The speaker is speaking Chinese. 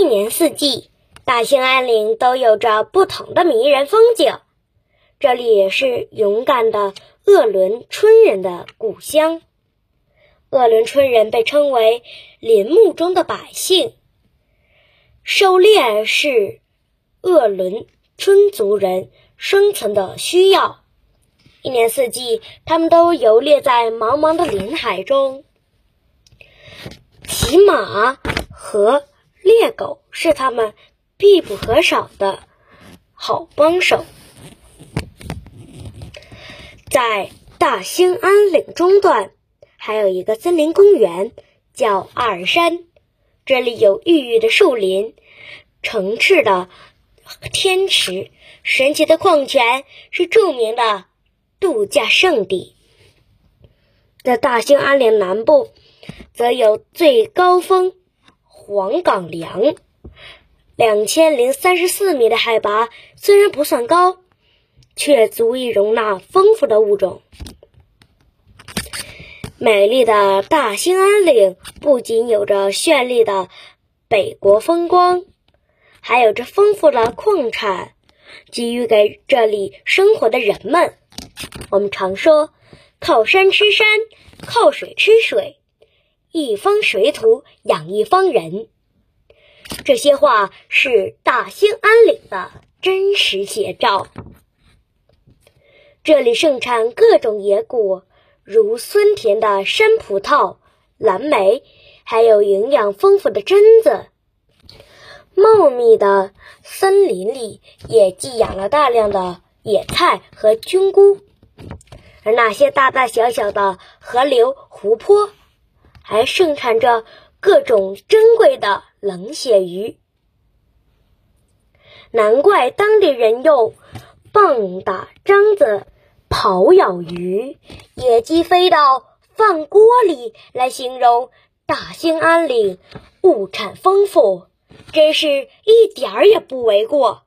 一年四季，大兴安岭都有着不同的迷人风景。这里也是勇敢的鄂伦春人的故乡。鄂伦春人被称为林木中的百姓。狩猎是鄂伦春族人生存的需要。一年四季，他们都游猎在茫茫的林海中。骑马和猎狗是他们必不可少的好帮手。在大兴安岭中段，还有一个森林公园，叫阿尔山。这里有郁郁的树林、澄澈的天池、神奇的矿泉，是著名的度假胜地。在大兴安岭南部，则有最高峰黄岗梁，两千零三十四米的海拔，虽然不算高。却足以容纳丰富的物种。美丽的大兴安岭不仅有着绚丽的北国风光，还有着丰富的矿产，给予给这里生活的人们。我们常说“靠山吃山，靠水吃水，一方水土养一方人”，这些话是大兴安岭的真实写照。这里盛产各种野果，如酸甜的山葡萄、蓝莓，还有营养丰富的榛子。茂密的森林里也寄养了大量的野菜和菌菇，而那些大大小小的河流、湖泊，还盛产着各种珍贵的冷血鱼。难怪当地人用。棒打獐子，刨咬鱼，野鸡飞到饭锅里，来形容大兴安岭物产丰富，真是一点儿也不为过。